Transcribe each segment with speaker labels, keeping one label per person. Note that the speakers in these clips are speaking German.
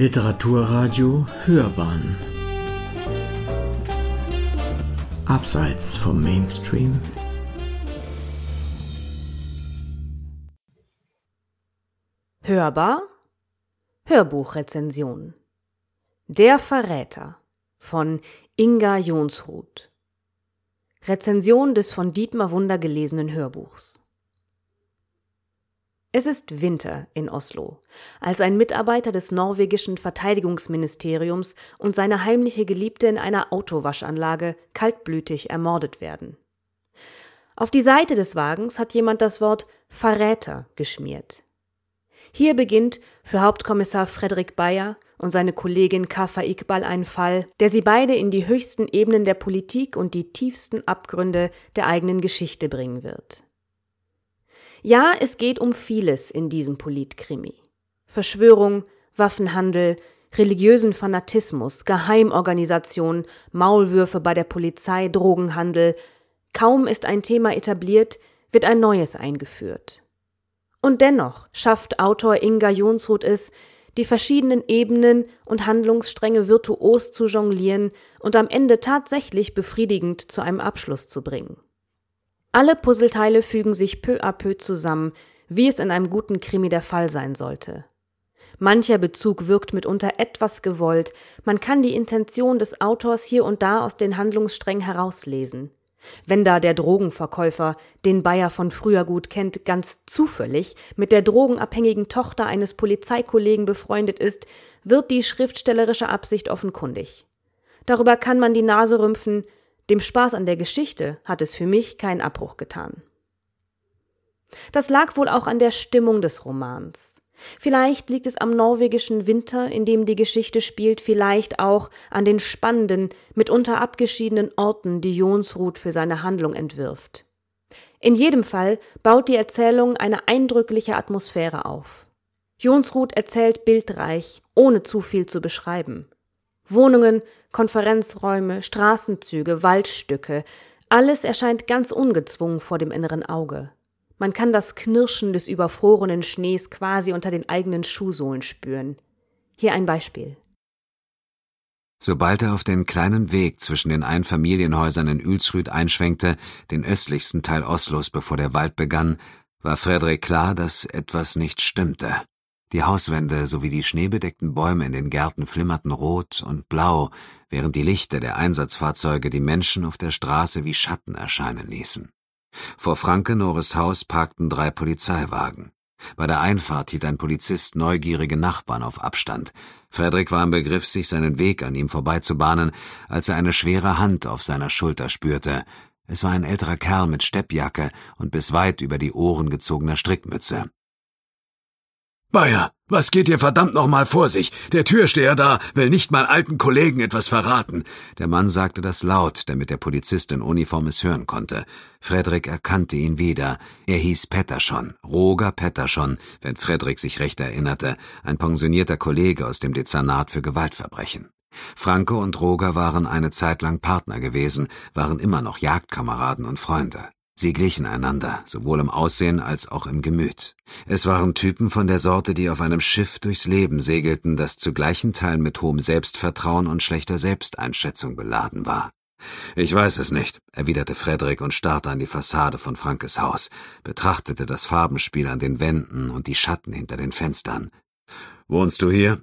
Speaker 1: Literaturradio Hörbahn. Abseits vom Mainstream.
Speaker 2: Hörbar? Hörbuchrezension. Der Verräter von Inga Jonsruth Rezension des von Dietmar Wunder gelesenen Hörbuchs es ist Winter in Oslo, als ein Mitarbeiter des norwegischen Verteidigungsministeriums und seine heimliche Geliebte in einer Autowaschanlage kaltblütig ermordet werden. Auf die Seite des Wagens hat jemand das Wort Verräter geschmiert. Hier beginnt für Hauptkommissar Frederik Bayer und seine Kollegin Kafa Iqbal ein Fall, der sie beide in die höchsten Ebenen der Politik und die tiefsten Abgründe der eigenen Geschichte bringen wird. Ja, es geht um vieles in diesem Politkrimi. Verschwörung, Waffenhandel, religiösen Fanatismus, Geheimorganisation, Maulwürfe bei der Polizei, Drogenhandel. Kaum ist ein Thema etabliert, wird ein neues eingeführt. Und dennoch schafft Autor Inga Jonsrud es, die verschiedenen Ebenen und Handlungsstränge virtuos zu jonglieren und am Ende tatsächlich befriedigend zu einem Abschluss zu bringen. Alle Puzzleteile fügen sich peu à peu zusammen, wie es in einem guten Krimi der Fall sein sollte. Mancher Bezug wirkt mitunter etwas gewollt, man kann die Intention des Autors hier und da aus den Handlungssträngen herauslesen. Wenn da der Drogenverkäufer, den Bayer von früher gut kennt, ganz zufällig mit der drogenabhängigen Tochter eines Polizeikollegen befreundet ist, wird die schriftstellerische Absicht offenkundig. Darüber kann man die Nase rümpfen, dem Spaß an der Geschichte hat es für mich keinen Abbruch getan. Das lag wohl auch an der Stimmung des Romans. Vielleicht liegt es am norwegischen Winter, in dem die Geschichte spielt, vielleicht auch an den spannenden, mitunter abgeschiedenen Orten, die Jonsrud für seine Handlung entwirft. In jedem Fall baut die Erzählung eine eindrückliche Atmosphäre auf. Jonsrud erzählt bildreich, ohne zu viel zu beschreiben. Wohnungen, Konferenzräume, Straßenzüge, Waldstücke, alles erscheint ganz ungezwungen vor dem inneren Auge. Man kann das Knirschen des überfrorenen Schnees quasi unter den eigenen Schuhsohlen spüren. Hier ein Beispiel.
Speaker 3: Sobald er auf den kleinen Weg zwischen den Einfamilienhäusern in Ülsrüd einschwenkte, den östlichsten Teil Oslos, bevor der Wald begann, war Frederik klar, dass etwas nicht stimmte. Die Hauswände sowie die schneebedeckten Bäume in den Gärten flimmerten rot und blau, während die Lichter der Einsatzfahrzeuge die Menschen auf der Straße wie Schatten erscheinen ließen. Vor Frankenores Haus parkten drei Polizeiwagen. Bei der Einfahrt hielt ein Polizist neugierige Nachbarn auf Abstand. Frederik war im Begriff, sich seinen Weg an ihm vorbeizubahnen, als er eine schwere Hand auf seiner Schulter spürte. Es war ein älterer Kerl mit Steppjacke und bis weit über die Ohren gezogener Strickmütze.
Speaker 4: Bayer, was geht dir verdammt nochmal vor sich? Der Türsteher da will nicht mal alten Kollegen etwas verraten.
Speaker 3: Der Mann sagte das laut, damit der Polizist in Uniform es hören konnte. Frederik erkannte ihn wieder. Er hieß Petterschon, Roger Petterschon, wenn Frederik sich recht erinnerte, ein pensionierter Kollege aus dem Dezernat für Gewaltverbrechen. Franke und Roger waren eine Zeit lang Partner gewesen, waren immer noch Jagdkameraden und Freunde. Sie glichen einander, sowohl im Aussehen als auch im Gemüt. Es waren Typen von der Sorte, die auf einem Schiff durchs Leben segelten, das zu gleichen Teilen mit hohem Selbstvertrauen und schlechter Selbsteinschätzung beladen war. Ich weiß es nicht, erwiderte Frederik und starrte an die Fassade von Frankes Haus, betrachtete das Farbenspiel an den Wänden und die Schatten hinter den Fenstern. Wohnst du hier?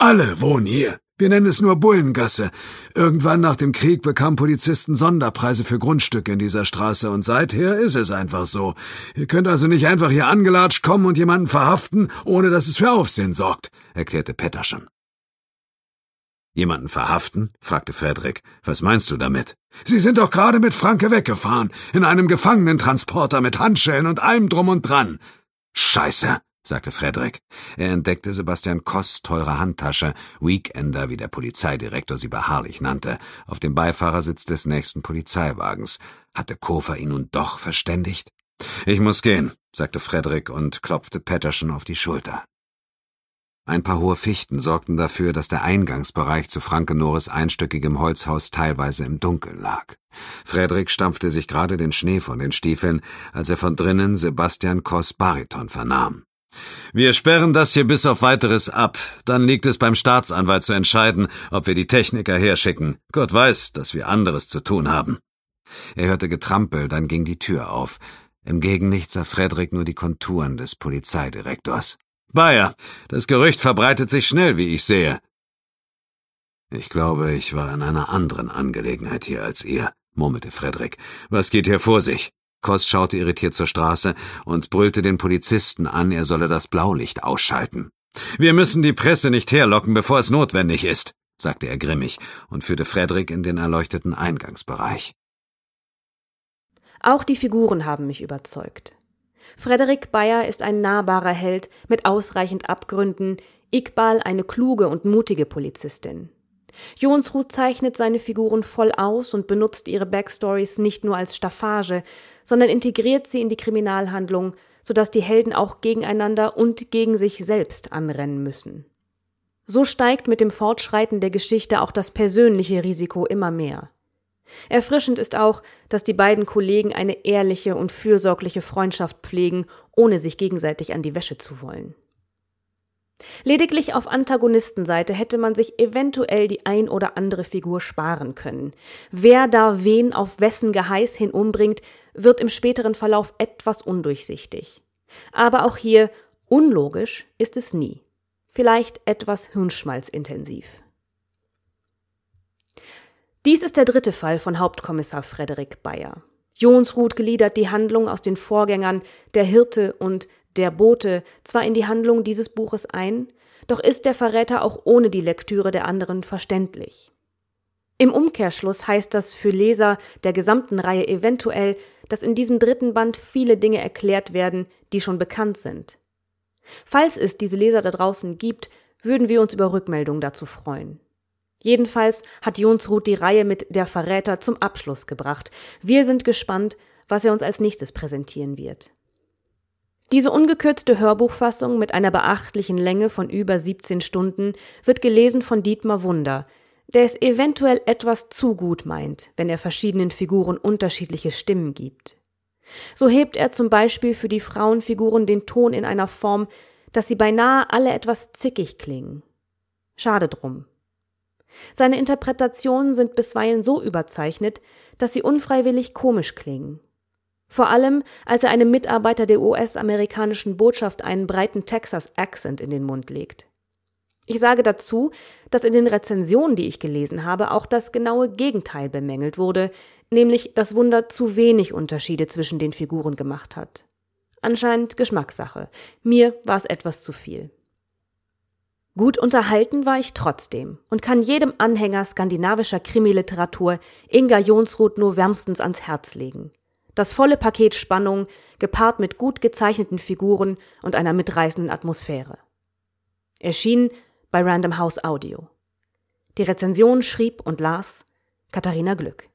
Speaker 4: Alle wohnen hier. Wir nennen es nur Bullengasse. Irgendwann nach dem Krieg bekamen Polizisten Sonderpreise für Grundstücke in dieser Straße und seither ist es einfach so. Ihr könnt also nicht einfach hier angelatscht kommen und jemanden verhaften, ohne dass es für Aufsehen sorgt, erklärte Petterschen.
Speaker 3: Jemanden verhaften? fragte Frederik. Was meinst du damit?
Speaker 4: Sie sind doch gerade mit Franke weggefahren, in einem Gefangenentransporter mit Handschellen und allem drum und dran.
Speaker 3: Scheiße, sagte Frederik. Er entdeckte Sebastian Koss teure Handtasche, Weekender, wie der Polizeidirektor sie beharrlich nannte, auf dem Beifahrersitz des nächsten Polizeiwagens. Hatte Kofer ihn nun doch verständigt? Ich muss gehen, sagte Frederik und klopfte Patterson auf die Schulter. Ein paar hohe Fichten sorgten dafür, dass der Eingangsbereich zu Frankenores einstöckigem Holzhaus teilweise im Dunkeln lag. Frederik stampfte sich gerade den Schnee von den Stiefeln, als er von drinnen Sebastian Koss Bariton vernahm. Wir sperren das hier bis auf weiteres ab. Dann liegt es beim Staatsanwalt zu entscheiden, ob wir die Techniker herschicken. Gott weiß, dass wir anderes zu tun haben. Er hörte Getrampel, dann ging die Tür auf. Im Gegenlicht sah Frederik nur die Konturen des Polizeidirektors. Bayer, das Gerücht verbreitet sich schnell, wie ich sehe. Ich glaube, ich war in einer anderen Angelegenheit hier als ihr, murmelte Frederik. Was geht hier vor sich? Koss schaute irritiert zur Straße und brüllte den Polizisten an, er solle das Blaulicht ausschalten. Wir müssen die Presse nicht herlocken, bevor es notwendig ist, sagte er grimmig und führte Frederik in den erleuchteten Eingangsbereich.
Speaker 2: Auch die Figuren haben mich überzeugt. Frederik Bayer ist ein nahbarer Held mit ausreichend Abgründen, Iqbal eine kluge und mutige Polizistin. Jonsrud zeichnet seine Figuren voll aus und benutzt ihre Backstories nicht nur als Staffage, sondern integriert sie in die Kriminalhandlung, sodass die Helden auch gegeneinander und gegen sich selbst anrennen müssen. So steigt mit dem Fortschreiten der Geschichte auch das persönliche Risiko immer mehr. Erfrischend ist auch, dass die beiden Kollegen eine ehrliche und fürsorgliche Freundschaft pflegen, ohne sich gegenseitig an die Wäsche zu wollen. Lediglich auf Antagonistenseite hätte man sich eventuell die ein oder andere Figur sparen können. Wer da wen auf wessen Geheiß hin umbringt, wird im späteren Verlauf etwas undurchsichtig. Aber auch hier unlogisch ist es nie. Vielleicht etwas hirnschmalzintensiv. Dies ist der dritte Fall von Hauptkommissar Frederik Bayer. Jonsrud gliedert die Handlung aus den Vorgängern Der Hirte und Der Bote zwar in die Handlung dieses Buches ein, doch ist der Verräter auch ohne die Lektüre der anderen verständlich. Im Umkehrschluss heißt das für Leser der gesamten Reihe eventuell, dass in diesem dritten Band viele Dinge erklärt werden, die schon bekannt sind. Falls es diese Leser da draußen gibt, würden wir uns über Rückmeldungen dazu freuen. Jedenfalls hat Jonsrud die Reihe mit Der Verräter zum Abschluss gebracht. Wir sind gespannt, was er uns als nächstes präsentieren wird. Diese ungekürzte Hörbuchfassung mit einer beachtlichen Länge von über 17 Stunden wird gelesen von Dietmar Wunder, der es eventuell etwas zu gut meint, wenn er verschiedenen Figuren unterschiedliche Stimmen gibt. So hebt er zum Beispiel für die Frauenfiguren den Ton in einer Form, dass sie beinahe alle etwas zickig klingen. Schade drum. Seine Interpretationen sind bisweilen so überzeichnet, dass sie unfreiwillig komisch klingen. Vor allem, als er einem Mitarbeiter der US-amerikanischen Botschaft einen breiten Texas-Accent in den Mund legt. Ich sage dazu, dass in den Rezensionen, die ich gelesen habe, auch das genaue Gegenteil bemängelt wurde, nämlich dass Wunder zu wenig Unterschiede zwischen den Figuren gemacht hat. Anscheinend Geschmackssache. Mir war es etwas zu viel. Gut unterhalten war ich trotzdem und kann jedem Anhänger skandinavischer Krimiliteratur Inga Jonsrud nur wärmstens ans Herz legen. Das volle Paket Spannung, gepaart mit gut gezeichneten Figuren und einer mitreißenden Atmosphäre. Erschien bei Random House Audio. Die Rezension schrieb und las Katharina Glück.